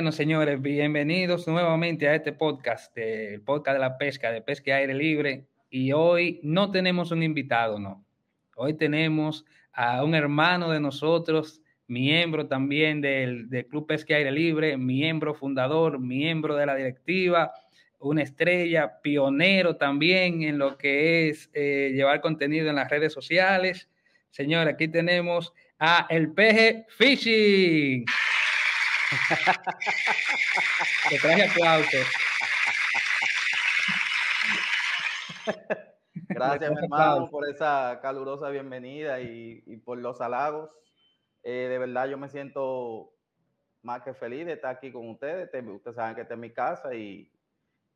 Bueno, señores, bienvenidos nuevamente a este podcast, el podcast de la pesca, de pesca y aire libre. Y hoy no tenemos un invitado, no. Hoy tenemos a un hermano de nosotros, miembro también del, Club Pesca y Aire Libre, miembro fundador, miembro de la directiva, una estrella, pionero también en lo que es eh, llevar contenido en las redes sociales. Señores, aquí tenemos a El Peje Fishing. Te traje aplausos. Gracias, mi hermano, por esa calurosa bienvenida y, por los halagos. Eh, de verdad, yo me siento más que feliz de estar aquí con ustedes. Ustedes saben que esta es mi casa y,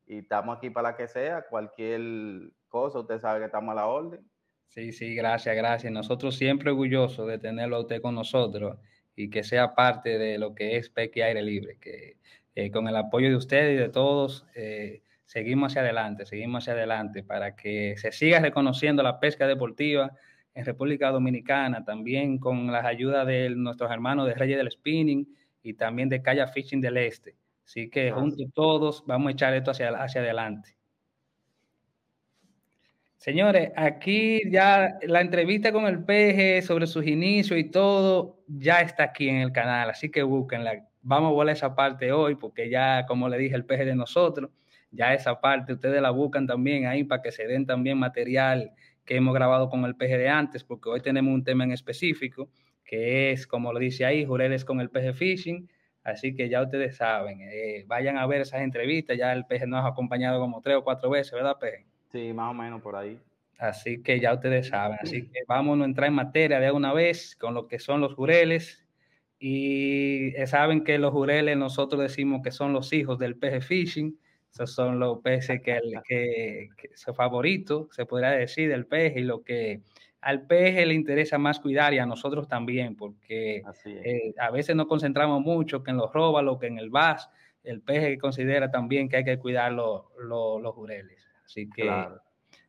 y estamos aquí para la que sea. Cualquier cosa, usted sabe que estamos a la orden. Sí, sí, gracias, gracias. Nosotros siempre orgullosos de tenerlo a usted con nosotros y que sea parte de lo que es Peque Aire Libre, que eh, con el apoyo de ustedes y de todos eh, seguimos hacia adelante, seguimos hacia adelante para que se siga reconociendo la pesca deportiva en República Dominicana, también con las ayudas de nuestros hermanos de Reyes del Spinning y también de Calla Fishing del Este. Así que juntos todos vamos a echar esto hacia, hacia adelante. Señores, aquí ya la entrevista con el peje sobre sus inicios y todo ya está aquí en el canal, así que búsquenla. Vamos a volar esa parte hoy porque ya, como le dije, el peje de nosotros, ya esa parte ustedes la buscan también ahí para que se den también material que hemos grabado con el peje de antes, porque hoy tenemos un tema en específico que es, como lo dice ahí, Jureles con el peje fishing. Así que ya ustedes saben, eh, vayan a ver esas entrevistas. Ya el peje nos ha acompañado como tres o cuatro veces, ¿verdad, peje? Sí, más o menos por ahí. Así que ya ustedes saben. Así que vamos a entrar en materia de una vez con lo que son los jureles. Y eh, saben que los jureles nosotros decimos que son los hijos del peje fishing. Esos son los peces que, que, su favorito, se podría decir, del peje y lo que al peje le interesa más cuidar y a nosotros también, porque eh, a veces nos concentramos mucho que en los róbalos, que en el bass, el peje considera también que hay que cuidar los jureles. Así que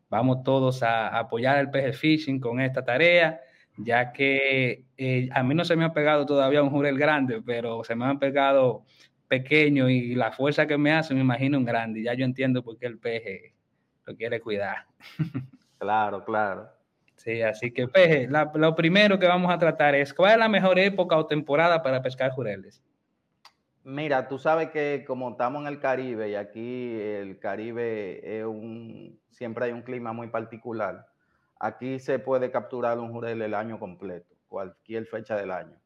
vamos todos a, apoyar el peje fishing con esta tarea, ya que eh, a mí no se me ha pegado todavía un jurel grande, pero se me han pegado pequeño y la fuerza que me hace me imagino un grande. Ya yo entiendo por qué el peje lo quiere cuidar. Claro, claro. Sí, así que peje, lo primero que vamos a tratar es, ¿cuál es la mejor época o temporada para pescar jureles? Mira, tú sabes que como estamos en el Caribe y aquí el Caribe es un, siempre hay un clima muy particular, aquí se puede capturar un jurel el año completo, cualquier fecha del año.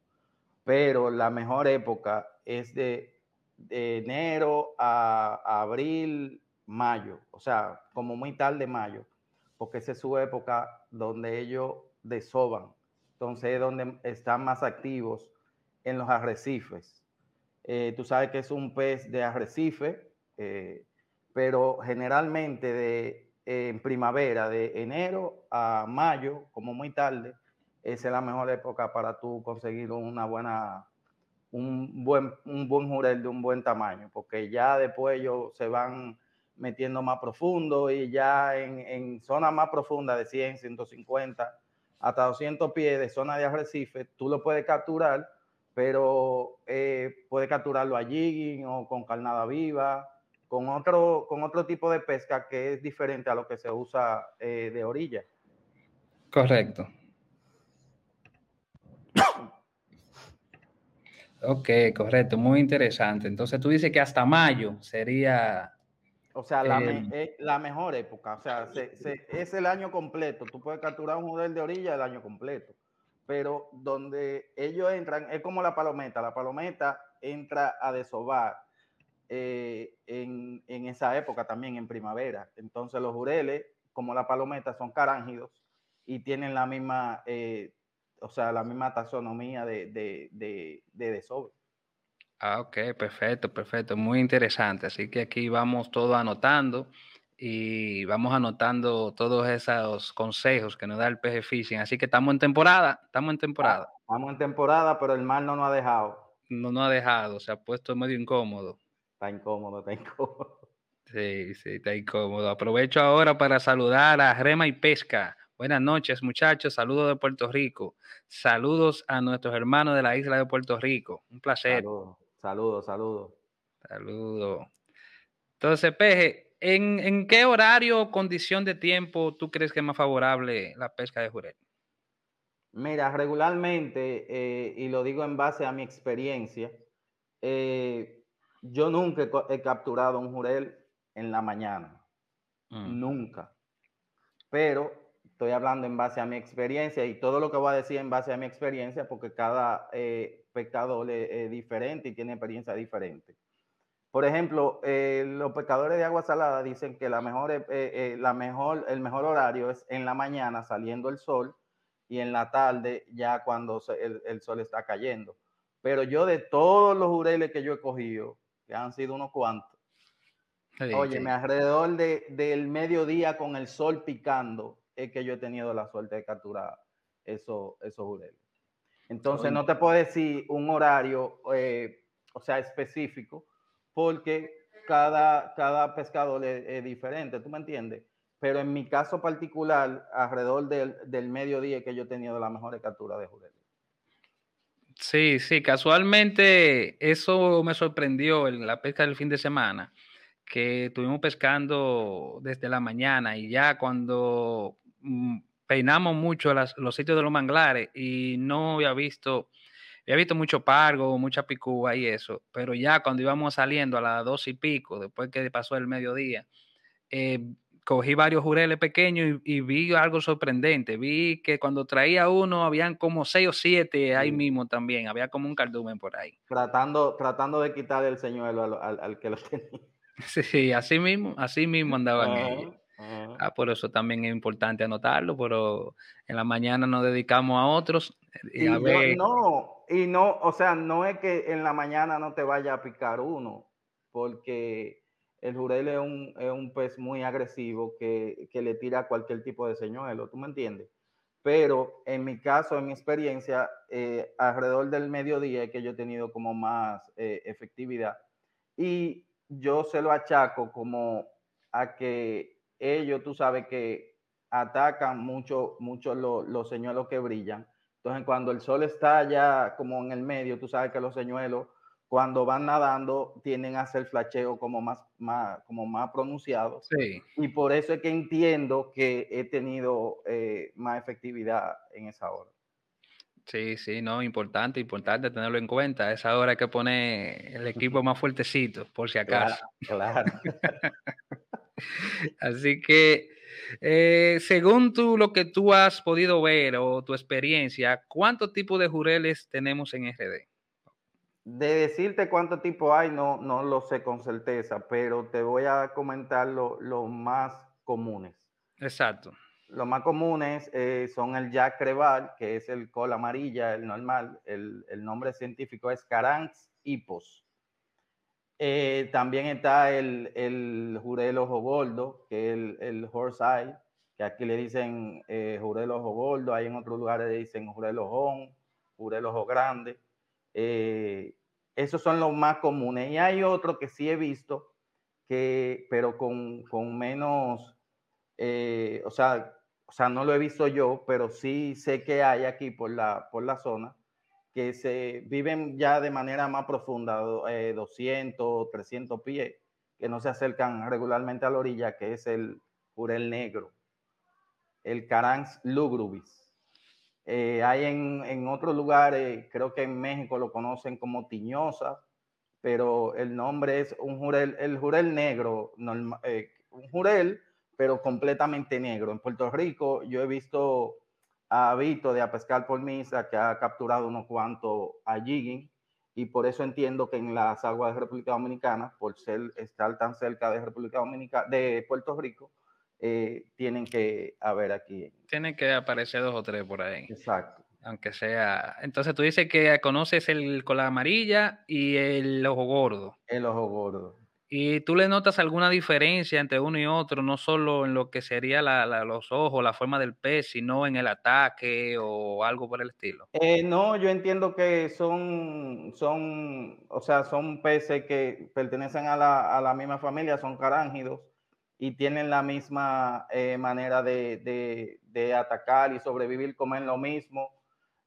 Pero la mejor época es de, enero a, abril, mayo, o sea, como muy tarde mayo, porque esa es su época donde ellos desoban. Entonces es donde están más activos en los arrecifes eh, tú sabes que es un pez de arrecife, eh, pero generalmente de, en primavera, de enero a mayo, como muy tarde, es la mejor época para tú conseguir una buena, un buen, un buen jurel de un buen tamaño, porque ya después ellos se van metiendo más profundo y ya en, en zona más profunda de 100, 150, hasta 200 pies de zona de arrecife, tú lo puedes capturar pero eh, puede capturarlo a jigging o con carnada viva, con otro, con otro tipo de pesca que es diferente a lo que se usa eh, de orilla. Correcto. ok, correcto, muy interesante. Entonces tú dices que hasta mayo sería... O sea, la, eh, la mejor época, o sea, es el año completo. Tú puedes capturar un modelo de orilla el año completo pero donde ellos entran es como la palometa. La palometa entra a desovar eh, en, esa época también, en primavera. Entonces los jureles, como la palometa, son carángidos y tienen la misma, eh, o sea, la misma taxonomía de, de, de, de. Ah, ok, perfecto, perfecto, muy interesante. Así que aquí vamos todo anotando y vamos anotando todos esos consejos que nos da el PG Fishing. Así que estamos en temporada, estamos en temporada. Ah, estamos en temporada, pero el mar no nos ha dejado. No nos ha dejado, se ha puesto medio incómodo. Está incómodo, está incómodo. Sí, sí, está incómodo. Aprovecho ahora para saludar a Rema y Pesca. Buenas noches, muchachos. Saludos de Puerto Rico. Saludos a nuestros hermanos de la isla de Puerto Rico. Un placer. Saludos, saludos. Saludos. Entonces, Peje, ¿en, ¿en, qué horario o condición de tiempo tú crees que es más favorable la pesca de jurel? Mira, regularmente, eh, y lo digo en base a mi experiencia, eh, yo nunca he, capturado un jurel en la mañana. Mm. Nunca. Pero estoy hablando en base a mi experiencia y todo lo que voy a decir en base a mi experiencia, porque cada eh, pescador es, diferente y tiene experiencia diferente. Por ejemplo, eh, los pescadores de agua salada dicen que la mejor, eh, la mejor, el mejor horario es en la mañana saliendo el sol y en la tarde ya cuando el, el sol está cayendo. Pero yo de todos los jureles que yo he cogido, que han sido unos cuantos, oye, me alrededor de, del mediodía con el sol picando, es que yo he tenido la suerte de capturar esos, esos jureles. Entonces, no te puedo decir un horario, eh, o sea, específico, porque cada, cada pescador es, diferente, ¿tú me entiendes? Pero en mi caso particular, alrededor del, del mediodía que yo he tenido la mejor captura de jureles. Sí, sí, casualmente eso me sorprendió en la pesca del fin de semana, que estuvimos pescando desde la mañana y ya cuando mm, peinamos mucho los sitios de los manglares y no había visto, había visto mucho pargo, mucha picúa y eso, pero ya cuando íbamos saliendo a las dos y pico, después que pasó el mediodía, eh, cogí varios jureles pequeños y, vi algo sorprendente. Vi que cuando traía uno, habían como seis o siete ahí mismo también. Había como un cardumen por ahí. Tratando, tratando de quitar el señuelo al, que lo tenía. Sí, así mismo, así mismo andaban ellos. Ah, por eso también es importante anotarlo, pero en la mañana nos dedicamos a otros. Y, no, y no, o sea, no es que en la mañana no te vaya a picar uno, porque el jurel es un, es un pez muy agresivo que, que, le tira cualquier tipo de señuelo, ¿tú me entiendes? Pero en mi caso, en mi experiencia, eh, alrededor del mediodía es que yo he tenido como más eh, efectividad. Y yo se lo achaco como a que ellos, tú sabes que atacan mucho, mucho los señuelos que brillan. Entonces, cuando el sol está ya como en el medio, tú sabes que los señuelos cuando van nadando tienden a hacer flacheo como más, más, como más pronunciado. Sí. Y por eso es que entiendo que he tenido eh, más efectividad en esa hora. Sí, sí, no, importante, importante tenerlo en cuenta. Esa hora hay que poner el equipo más fuertecito, por si acaso. Claro. Así que, eh, según tú, lo que tú has podido ver o tu experiencia, ¿cuántos tipos de jureles tenemos en RD? De decirte cuánto tipo hay, no, no lo sé con certeza, pero te voy a comentar los lo más comunes. Exacto. Los más comunes eh, son el Jack Creval, que es el cola amarilla, el normal. El, el nombre científico es Caranx hippos. Eh, también está el, el ojo gordo, que es el, horse eye, que aquí le dicen eh, jurel ojo gordo, hay en otros lugares le dicen jurel ojón, jurel ojo grande. Eh, esos son los más comunes. Y hay otro que sí he visto, que, pero con, con menos, eh, o, sea, o sea, no lo he visto yo, pero sí sé que hay aquí por la, por la zona, que se viven ya de manera más profunda, eh, 200, 300 pies, que no se acercan regularmente a la orilla, que es el jurel negro, el Carans lugrubis. Eh, hay en, en, otros lugares, creo que en México lo conocen como tiñosa, pero el nombre es un jurel, el jurel negro, eh, un jurel, pero completamente negro. En Puerto Rico yo he visto a Vito de A Pescar por Misa que ha capturado unos cuantos a jigging y por eso entiendo que en las aguas de República Dominicana, por ser, estar tan cerca de República Dominicana, de Puerto Rico, eh, tienen que haber aquí. Tienen que aparecer dos o tres por ahí. Exacto. Aunque sea. Entonces tú dices que conoces el cola amarilla y el ojo gordo. El ojo gordo. ¿Y tú le notas alguna diferencia entre uno y otro, no solo en lo que sería los ojos, la forma del pez, sino en el ataque o algo por el estilo? Eh, no, yo entiendo que son, son, o sea, son peces que pertenecen a la, misma familia, son carángidos y tienen la misma eh, manera de, atacar y sobrevivir, comen lo mismo.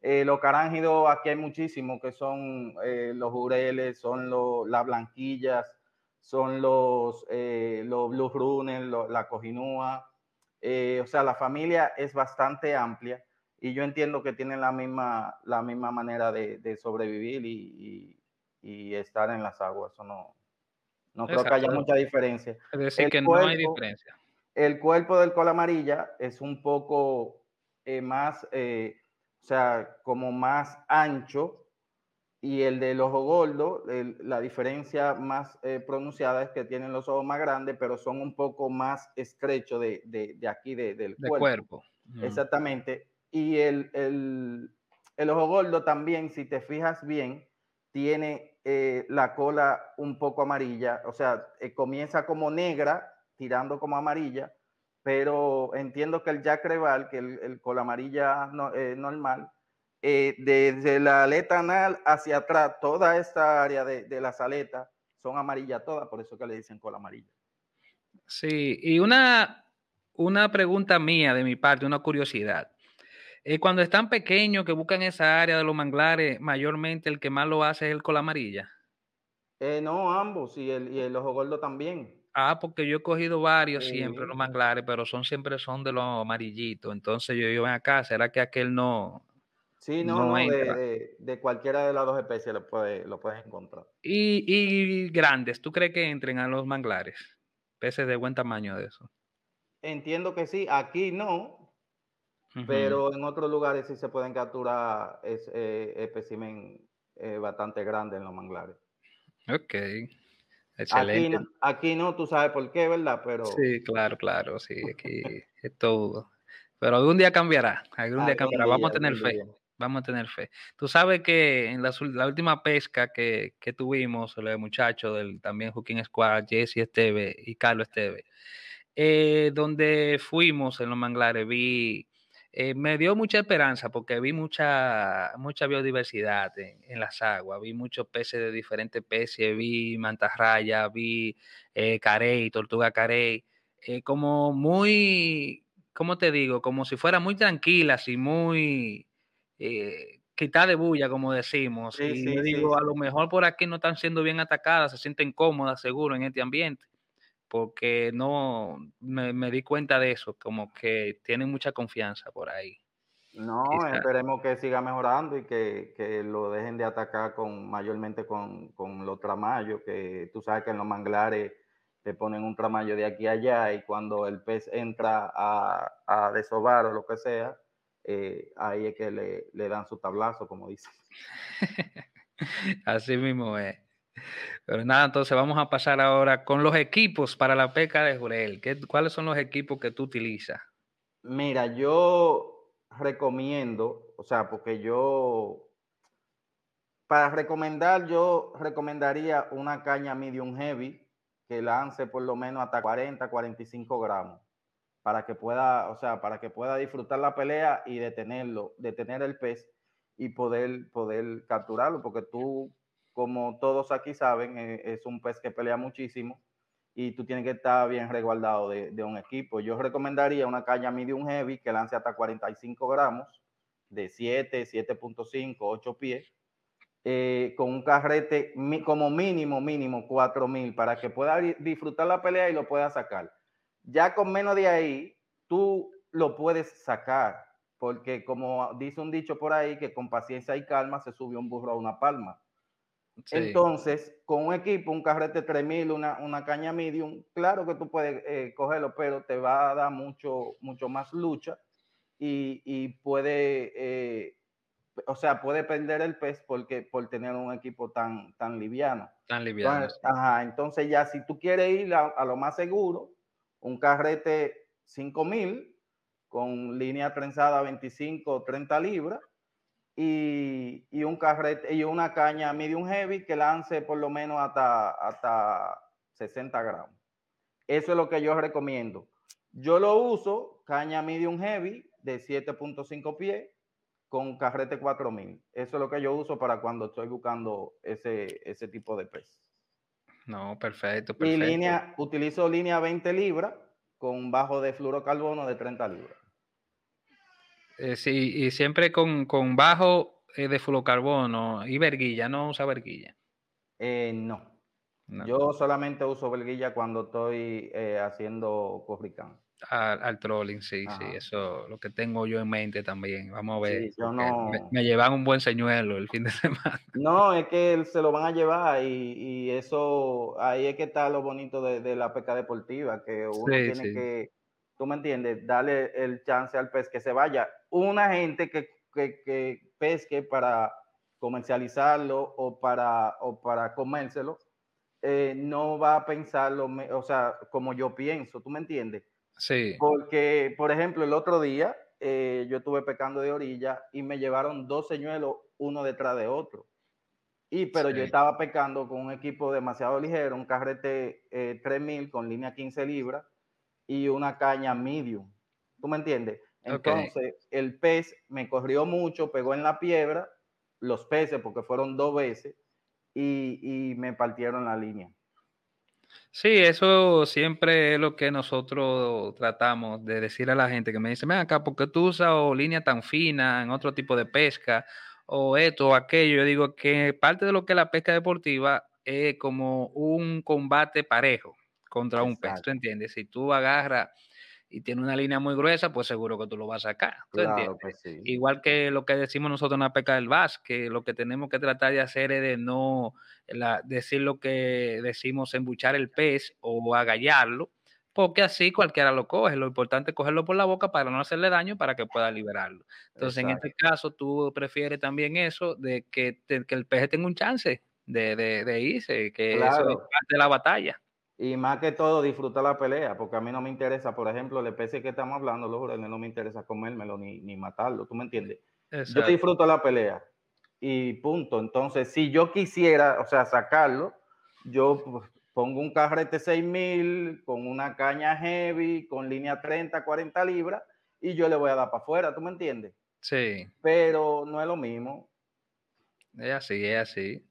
Eh, los carángidos, aquí hay muchísimos, que son eh, los jureles, son las blanquillas, son los, los blue runners, la cojinúa. o sea, la familia es bastante amplia y yo entiendo que tienen la misma, la misma manera de, sobrevivir y, y, estar en las aguas. Eso no, no creo que haya mucha diferencia. Es decir, que no hay diferencia. El cuerpo del cola amarilla es un poco eh, más, eh, o sea, como más ancho y el del ojo gordo, la diferencia más eh, pronunciada es que tienen los ojos más grandes, pero son un poco más estrechos de, de, aquí, de, del cuerpo. cuerpo. Exactamente. Y el, el, el, ojo gordo también, si te fijas bien, tiene la cola un poco amarilla, o sea, comienza como negra, tirando como amarilla, pero entiendo que el Jack Creval, que el, el cola amarilla eh, normal, eh, desde la aleta anal hacia atrás, toda esta área de, de las aletas son amarillas todas, por eso que le dicen cola amarilla. Sí, y una, una pregunta mía de mi parte, una curiosidad. Eh, cuando están pequeños que buscan esa área de los manglares, mayormente el que más lo hace es el cola amarilla. no, ambos, y el, y el ojo gordo también. Ah, porque yo he cogido varios siempre, los manglares, pero son siempre son de los amarillitos. Entonces yo digo, ven acá, ¿será que aquel no? Sí, no, no, de, cualquiera de las dos especies lo, puede, lo puedes encontrar. Y, grandes, ¿tú crees que entren a los manglares? Peces de buen tamaño de eso. Entiendo que sí, aquí no, pero en otros lugares sí se pueden capturar es, eh, espécimen eh, bastante grandes en los manglares. Ok. Aquí no, aquí no, tú sabes por qué, ¿verdad? Pero... Sí, claro, claro, sí, aquí es todo. Pero algún día cambiará, algún día cambiará, vamos a tener fe, vamos a tener fe. Tú sabes que en la, última pesca que, que tuvimos, los muchachos del también Hooking Squad, Jesse Esteve y Carlos Esteve, eh, donde fuimos en los manglares, vi eh, me dio mucha esperanza porque vi mucha, mucha biodiversidad en, las aguas, vi muchos peces de diferentes especies, vi mantarraya, vi eh, carey, tortuga carey, eh, como muy, ¿cómo te digo? Como si fueran muy tranquilas y muy eh, quitada de bulla, como decimos. y digo, a lo mejor por aquí no están siendo bien atacadas, se sienten cómodas, seguro, en este ambiente porque no me, di cuenta de eso, como que tienen mucha confianza por ahí. No, esperemos que siga mejorando y que, lo dejen de atacar con mayormente con, los tramayos, que tú sabes que en los manglares te ponen un tramayo de aquí a allá y cuando el pez entra a, a desovar o lo que sea, eh, ahí es que le, le dan su tablazo, como dicen. Así mismo es. Pero nada, entonces vamos a pasar ahora con los equipos para la pesca de jurel. ¿Qué, ¿Cuáles son los equipos que tú utilizas? Mira, yo recomiendo, o sea, porque yo, para recomendar, yo recomendaría una caña medium heavy que lance por lo menos hasta 40, 45 gramos para que pueda, o sea, para que pueda disfrutar la pelea y detenerlo, detener el pez y poder, poder capturarlo, porque tú como todos aquí saben, eh, es un pez que pelea muchísimo y tú tienes que estar bien resguardado de, un equipo. Yo recomendaría una caña medium heavy que lance hasta 45 gramos, de 7, 7.5, 8 pies, eh, con un carrete como mínimo, mínimo 4000 para que pueda disfrutar la pelea y lo pueda sacar. Ya con menos de ahí, tú lo puedes sacar, porque como dice un dicho por ahí, que con paciencia y calma se sube un burro a una palma. Entonces, con un equipo, un carrete 3000, una, una caña medium, claro que tú puedes eh, cogerlo, pero te va a dar mucho, mucho más lucha y, y puede, eh, o sea, puede perder el pez porque, por tener un equipo tan, tan liviano. Tan liviano. Entonces, ajá, entonces ya si tú quieres ir a, a lo más seguro, un carrete 5000 con línea trenzada 25 o 30 libras, y, un carrete y una caña medium heavy que lance por lo menos hasta, hasta 60 gramos. Eso es lo que yo recomiendo. Yo lo uso, caña medium heavy de 7.5 pies con carrete 4000. Eso es lo que yo uso para cuando estoy buscando ese, ese tipo de pez. No, perfecto, perfecto. Y línea, utilizo línea 20 libras con bajo de fluorocarbono de 30 libras. Eh, sí, y siempre con, con bajo eh, de fluocarbono y verguilla, ¿no usa verguilla? Eh, no. Yo solamente uso verguilla cuando estoy haciendo corricán. Al, trolling, sí, sí, eso lo que tengo yo en mente también. Vamos a ver. me, llevan un buen señuelo el fin de semana. No, es que se lo van a llevar y, eso, ahí es que está lo bonito de, la pesca deportiva, que uno tiene que, tú me entiendes, darle el chance al pez que se vaya. Una gente que, pesque para comercializarlo o para, o para comérselo, eh, no va a pensarlo, o sea, como yo pienso, ¿tú me entiendes? Sí. Porque, por ejemplo, el otro día eh, yo estuve pecando de orilla y me llevaron dos señuelos uno detrás de otro. Y, pero yo estaba pecando con un equipo demasiado ligero, un carrete 3000 eh, con línea 15 libras y una caña medium. ¿Tú me entiendes? Entonces, el pez me corrió mucho, pegó en la piedra, los peces, porque fueron dos veces, y, y me partieron la línea. Sí, eso siempre es lo que nosotros tratamos de decir a la gente que me dice, ven acá, ¿por qué tú usas línea tan fina en otro tipo de pesca? O esto o aquello. Yo digo que parte de lo que es la pesca deportiva es como un combate parejo contra un pez, ¿tú entiendes? Si tú agarras y tiene una línea muy gruesa, pues seguro que tú lo vas a sacar. Igual que lo que decimos nosotros en la pesca del VAS, que lo que tenemos que tratar de hacer es de no decir lo que decimos, embuchar el pez o agallarlo, porque así cualquiera lo coge. Lo importante es cogerlo por la boca para no hacerle daño para que pueda liberarlo. Entonces, en este caso, tú prefieres también eso de que, que el pez tenga un chance de, de, irse, que eso es parte de la batalla. Y más que todo, disfrutar la pelea, porque a mí no me interesa, por ejemplo, el especie que estamos hablando, los no me interesa comérmelo ni, ni matarlo, ¿tú me entiendes? Yo disfruto la pelea y punto. Entonces, si yo quisiera, o sea, sacarlo, yo pues, pongo un carrete 6000 con una caña heavy, con línea 30, 40 libras, y yo le voy a dar para afuera, ¿tú me entiendes? Sí. Pero no es lo mismo. Es así, es así.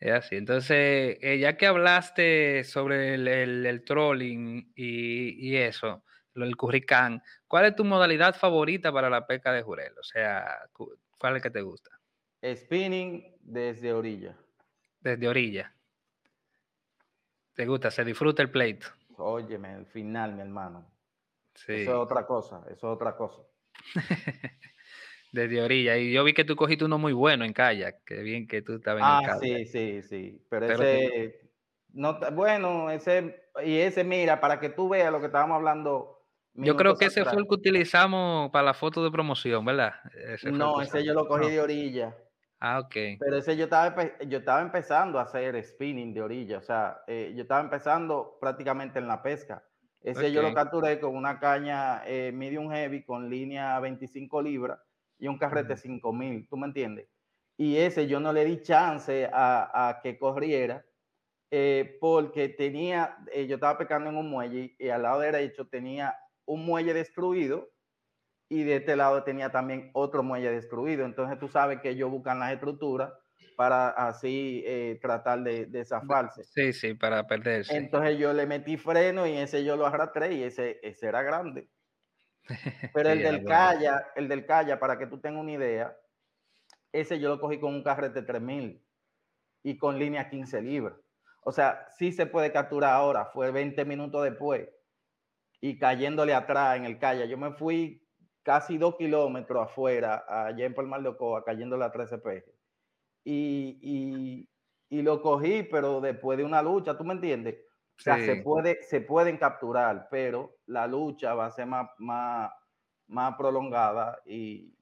Es así. Entonces, eh, ya que hablaste sobre el, trolling y, eso, del curricán, ¿cuál es tu modalidad favorita para la pesca de jurel? O sea, ¿cuál es que te gusta? Spinning desde orilla. Desde orilla. ¿Te gusta? ¿Se disfruta el pleito? Óyeme, el final, mi hermano. Sí. Eso es otra cosa, eso es otra cosa. desde orilla. Y yo vi que tú cogiste uno muy bueno en kayak. Qué bien que tú estabas en el Ah, sí, sí, sí. Pero, ese, no, bueno, ese, y ese, mira, para que tú veas lo que estábamos hablando. Yo creo que ese fue el que utilizamos para la foto de promoción, ¿verdad? no, ese yo lo cogí de orilla. Ah, ok. Pero ese yo estaba, yo estaba empezando a hacer spinning de orilla, o sea, eh, yo estaba empezando prácticamente en la pesca. Ese yo lo capturé con una caña eh, medium heavy con línea 25 libras y un carrete 5000, ¿tú me entiendes? Y ese yo no le di chance a, que corriera eh, porque tenía, eh, yo estaba pecando en un muelle y, al lado derecho tenía un muelle destruido y de este lado tenía también otro muelle destruido. Entonces tú sabes que ellos buscan las estructuras para así eh, tratar de, de, zafarse. Sí, sí, para perderse. Entonces yo le metí freno y ese yo lo arrastré y ese, ese era grande. Pero el del Calla, el del Calla, para que tú tengas una idea, ese yo lo cogí con un carrete 3000 y con línea 15 libras. O sea, sí se puede capturar ahora, fue 20 minutos después y cayéndole atrás en el Calla. Yo me fui casi dos kilómetros afuera, allá en Palmar de Ocoa, cayéndole a 13 pejes. Y, y, y, lo cogí, pero después de una lucha, ¿tú me entiendes? O sea, se, puede, se pueden capturar, pero la lucha va a ser más, más, más prolongada y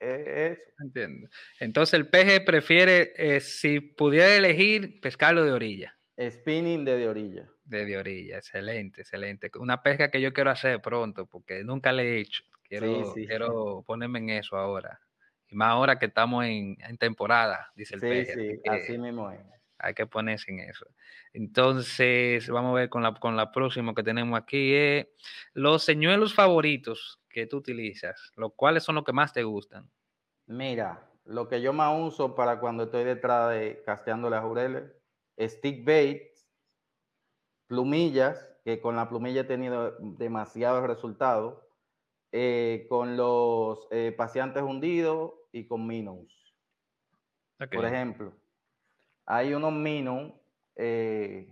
eso. Entiendo. Entonces el peje prefiere, eh, si pudiera elegir, pescarlo de orilla. Spinning de, de orilla. De, de orilla, excelente, excelente. Una pesca que yo quiero hacer pronto, porque nunca le he hecho. Quiero, quiero ponerme en eso ahora. Y más ahora que estamos en, en temporada, dice el peje. Sí, sí, así mismo es hay que ponerse en eso. Entonces, vamos a ver con la, con la próxima que tenemos aquí. Eh, los señuelos favoritos que tú utilizas, los cuáles son los que más te gustan. Mira, lo que yo más uso para cuando estoy detrás de casteando las jureles, stick baits, plumillas, que con la plumilla he tenido demasiados resultados, eh, con los eh, pacientes hundidos y con minnows. Por ejemplo, hay unos minnows, que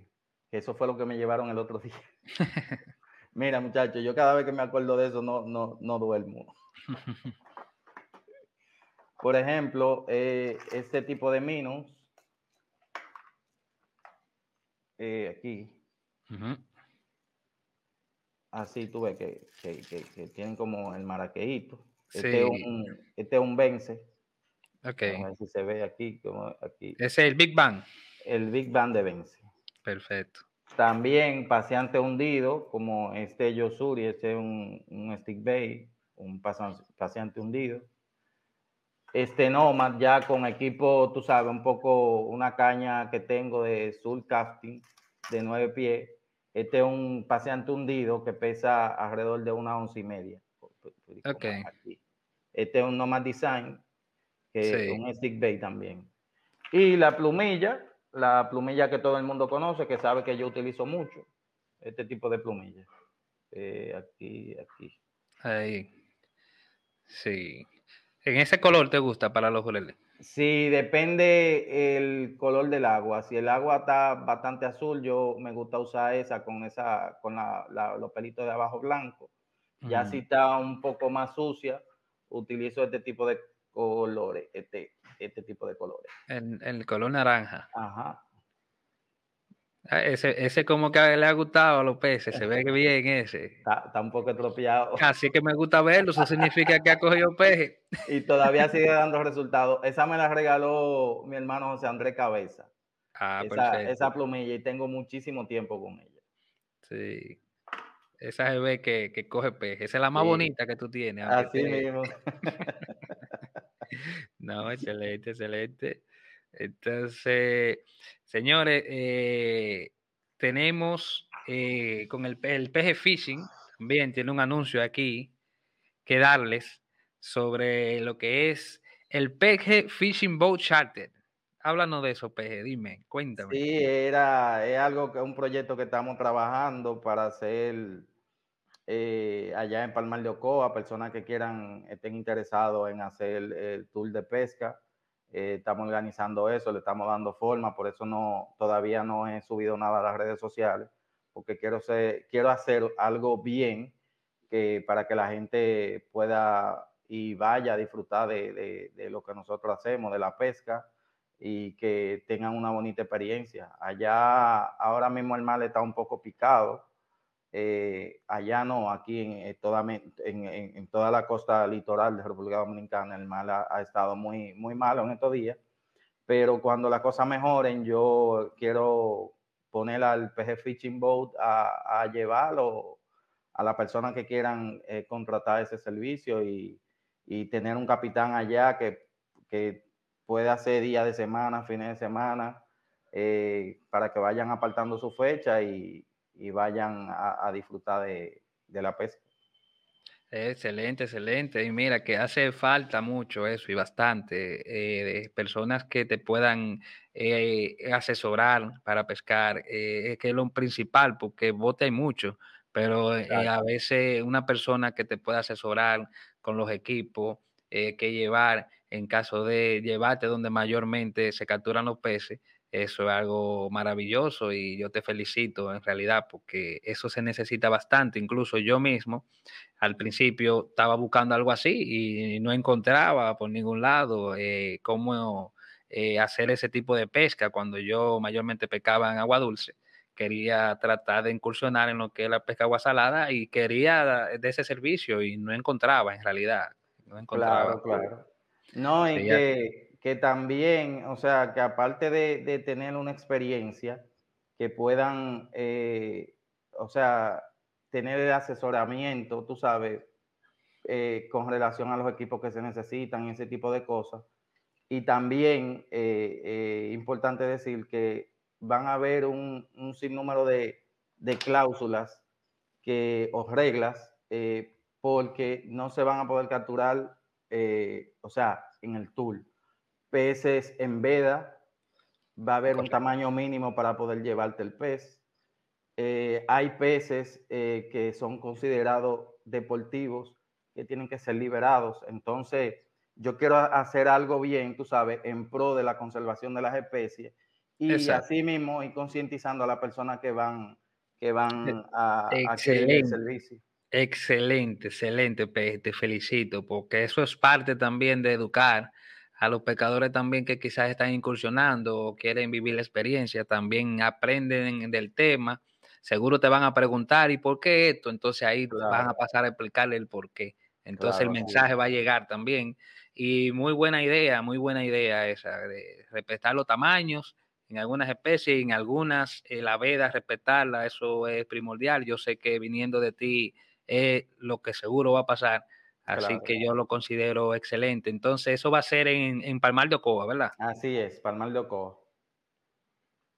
eso fue lo que me llevaron el otro día. Mira, muchachos, yo cada vez que me acuerdo de eso no, no, no duermo. Por ejemplo, este tipo de minnows, aquí, Así tú ves que, que, tienen como el maraqueíto. Este, es un, este un vence. Ok. A ver si se ve aquí. Como aquí. Ese es el Big Bang. El Big Bang de vence. Perfecto. También paciente hundido, como este Yosuri, este es un, un stick bay, un paciente hundido. Este Nomad ya con equipo, tú sabes, un poco una caña que tengo de sul casting de nueve pies este es un paseante hundido que pesa alrededor de una once y media. Okay. Este es un Nomad Design, que es un stick bay también. Y la plumilla, la plumilla que todo el mundo conoce, que sabe que yo utilizo mucho, este tipo de plumilla. Eh, aquí, aquí. Ahí. Sí. ¿En ese color te gusta para los juleles? Sí, depende el color del agua. Si el agua está bastante azul, yo me gusta usar esa con esa, con los pelitos de abajo blanco. Ya si está un poco más sucia, utilizo este tipo de colores, este, este tipo de colores. El, el color naranja. Ajá. Ah, ese, ese como que le ha gustado a los peces, se ve bien ese. Está, un poco estropeado. Así que me gusta verlo, eso significa que ha cogido peje. Y todavía sigue dando resultados. Esa me la regaló mi hermano José Andrés Cabeza. Ah, esa, esa plumilla y tengo muchísimo tiempo con ella. Sí. Esa se ve que, que coge peje. Esa es la más bonita que tú tienes. Así mismo. no, excelente, excelente. Entonces, señores, eh, tenemos eh, con el, el PG Fishing, también tiene un anuncio aquí que darles sobre lo que es el PG Fishing Boat Charter. Háblanos de eso, PG, dime, cuéntame. Sí, era, es algo que un proyecto que estamos trabajando para hacer eh, allá en Palmar de Ocoa, personas que quieran, estén interesados en hacer el tour de pesca. Eh, estamos organizando eso, le estamos dando forma, por eso no, todavía no he subido nada a las redes sociales, porque quiero, quiero hacer algo bien que, para que la gente pueda y vaya a disfrutar de, de, lo que nosotros hacemos, de la pesca, y que tengan una bonita experiencia. Allá ahora mismo el mar está un poco picado, eh, allá no, aquí en, eh, toda, en, toda la costa litoral de República Dominicana el mar ha, estado muy, muy malo en estos días, pero cuando las cosas mejoren yo quiero poner al PG Fishing Boat a, a llevarlo a las personas que quieran eh, contratar ese servicio y, y, tener un capitán allá que, que pueda hacer días de semana, fines de semana, para que vayan apartando su fecha y, y vayan a, disfrutar de, la pesca. Excelente, excelente. Y mira que hace falta mucho eso y bastante eh, de personas que te puedan eh, asesorar para pescar, eh, que es lo principal, porque bote hay mucho, pero a veces una persona que te pueda asesorar con los equipos que llevar en caso de llevarte donde mayormente se capturan los peces, eso es algo maravilloso y yo te felicito en realidad porque eso se necesita bastante. Incluso yo mismo al principio estaba buscando algo así y no encontraba por ningún lado eh, cómo eh, hacer ese tipo de pesca cuando yo mayormente pescaba en agua dulce. Quería tratar de incursionar en lo que es la pesca agua salada y quería de ese servicio y no encontraba en realidad. No encontraba. Claro, claro. No, y que que también, o sea, que aparte de, tener una experiencia, que puedan, eh, o sea, tener el asesoramiento, tú sabes, eh, con relación a los equipos que se necesitan, ese tipo de cosas. Y también, eh, importante decir que van a haber un, sinnúmero de, cláusulas que, o reglas, porque no se van a poder capturar, o sea, en el tool peces en veda, va a haber un tamaño mínimo para poder llevarte el pez. Eh, hay peces eh, que son considerados deportivos que tienen que ser liberados. Entonces, yo quiero hacer algo bien, tú sabes, en pro de la conservación de las especies y así mismo y concientizando a las personas que van, que van a, a el servicio. Excelente, excelente, te felicito, porque eso es parte también de educar a los pecadores también que quizás están incursionando o quieren vivir la experiencia, también aprenden del tema, seguro te van a preguntar, ¿y por qué esto? Entonces ahí van a pasar a explicarle el por qué. Entonces el mensaje va a llegar también. Y muy buena idea, muy buena idea esa, de respetar los tamaños en algunas especies, en algunas eh, la veda, respetarla, eso es primordial. Yo sé que viniendo de ti es lo que seguro va a pasar. Así que yo lo considero excelente. Entonces, eso va a ser en, en Palmar de Ocoa, ¿verdad? Así es, Palmar de Ocoa.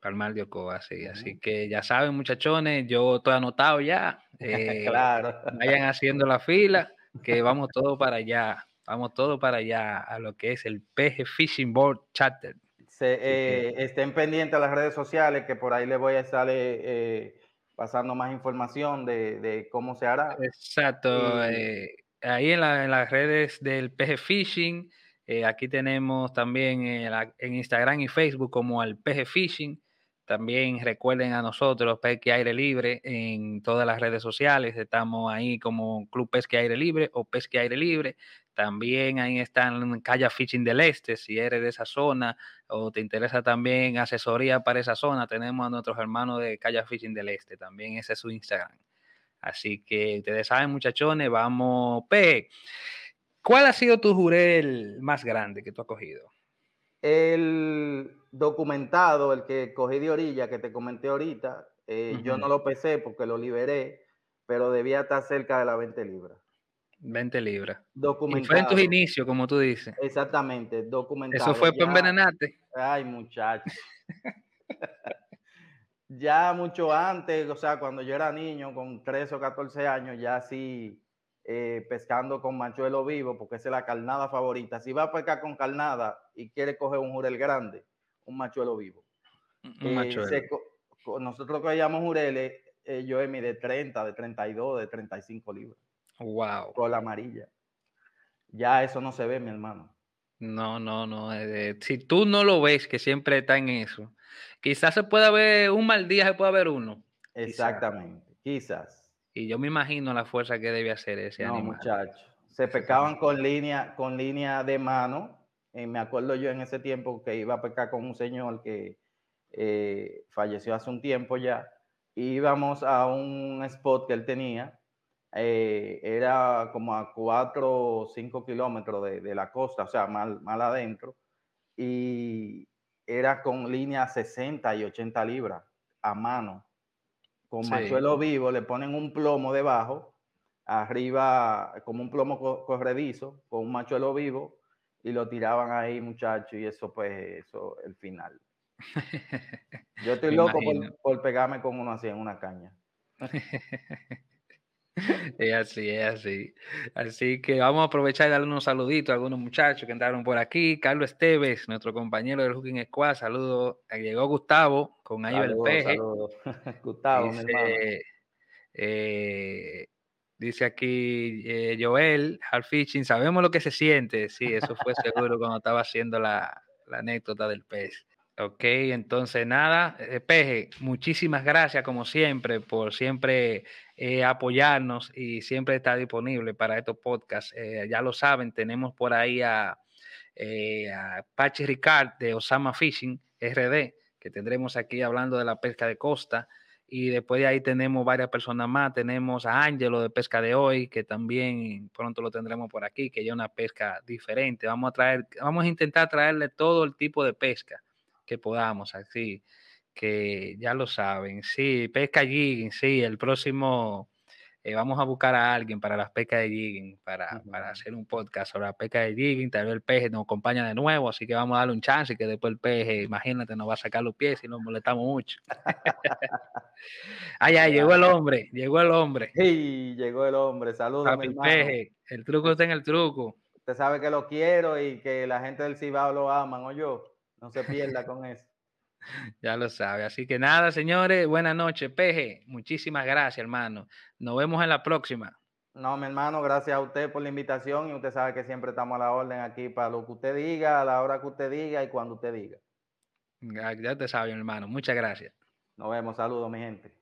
Palmar de Ocoa, sí. Así que ya saben, muchachones, yo estoy anotado ya. Eh, claro. Vayan haciendo la fila, que vamos todos para allá. Vamos todos para allá a lo que es el PG Fishing Board Charter. Eh, estén pendientes a las redes sociales, que por ahí les voy a estar eh, pasando más información de, cómo se hará. Exacto. Eh, ahí en, las redes del PG Fishing, eh, aquí tenemos también en Instagram y Facebook como el PG Fishing. También recuerden a nosotros Pesque Aire Libre en todas las redes sociales. Estamos ahí como Club Pesque Aire Libre o Pesque Aire Libre. También ahí están Calla Fishing del Este, si eres de esa zona o te interesa también asesoría para esa zona, tenemos a nuestros hermanos de Calla Fishing del Este, también ese es su Instagram. Así que ustedes saben, muchachones, vamos. P, ¿cuál ha sido tu jurel más grande que tú has cogido? El documentado, el que cogí de orilla, que te comenté ahorita, eh, yo no lo pesé porque lo liberé, pero debía estar cerca de las 20 libras. 20 libras. Documentado. Y fue en tus inicios, como tú dices. Exactamente, documentado. Eso fue para envenenarte. Ay, muchacho. ya mucho antes, o sea, cuando yo era niño, con 13 o 14 años, ya así eh, pescando con machuelo vivo, porque esa es la carnada favorita. Si va a pescar con carnada y quiere coger un jurel grande, un machuelo vivo. Un eh, machuelo. nosotros cogíamos jureles, eh, yo mi de 30, de 32, de 35 libras. Wow. Con la amarilla. Ya eso no se ve, mi hermano. No, no, no. Eh, si tú no lo ves, que siempre está en eso, quizás se pueda ver un mal día, se pueda ver uno. Exactamente, quizás. Y yo me imagino la fuerza que debe hacer ese no, animal. muchacho. Se pecaban con línea, con línea de mano. Eh, me acuerdo yo en ese tiempo que iba a pecar con un señor que eh, falleció hace un tiempo ya. Íbamos a un spot que él tenía eh, era como a 4 o 5 kilómetros de, la costa, o sea, mal, mal adentro, y era con línea 60 y 80 libras a mano. Con machuelo vivo le ponen un plomo debajo, arriba como un plomo corredizo, con un machuelo vivo, y lo tiraban ahí, muchachos, y eso pues, eso, el final. Yo estoy loco por, por, pegarme con uno así en una caña. Es así, es así. Así que vamos a aprovechar y darle unos saluditos a algunos muchachos que entraron por aquí. Carlos Esteves, nuestro compañero del Hooking Squad, saludo. Llegó Gustavo con ahí el peje. Gustavo, dice, eh, dice aquí eh, Joel, Hal Fishing, sabemos lo que se siente. Sí, eso fue seguro cuando estaba haciendo la, la anécdota del pez. Ok, entonces nada, eh, Peje, muchísimas gracias como siempre por siempre eh, apoyarnos y siempre estar disponible para estos podcasts. Eh, ya lo saben, tenemos por ahí a, a Pachi Ricard de Osama Fishing RD, que tendremos aquí hablando de la pesca de costa. Y después de ahí tenemos varias personas más. Tenemos a Ángelo de Pesca de Hoy, que también pronto lo tendremos por aquí, que ya una pesca diferente. Vamos a traer, vamos a intentar traerle todo el tipo de pesca que podamos, así que ya lo saben. Sí, pesca jigging, sí, el próximo eh, vamos a buscar a alguien para las pescas de jigging, para, para, hacer un podcast sobre la pesca de jigging, tal vez el peje nos acompaña de nuevo, así que vamos a darle un chance y que después el peje, imagínate, nos va a sacar los pies y nos molestamos mucho. ay, ay, llegó el hombre, llegó el hombre. Sí, llegó el hombre, saludos. El peje, el truco está en el truco. Usted sabe que lo quiero y que la gente del Cibao lo aman, o yo. No se pierda con eso. Ya lo sabe. Así que nada, señores, buenas noches. Peje, muchísimas gracias, hermano. Nos vemos en la próxima. No, mi hermano, gracias a usted por la invitación y usted sabe que siempre estamos a la orden aquí para lo que usted diga, a la hora que usted diga y cuando usted diga. Ya te sabe, mi hermano. Muchas gracias. Nos vemos. Saludos, mi gente.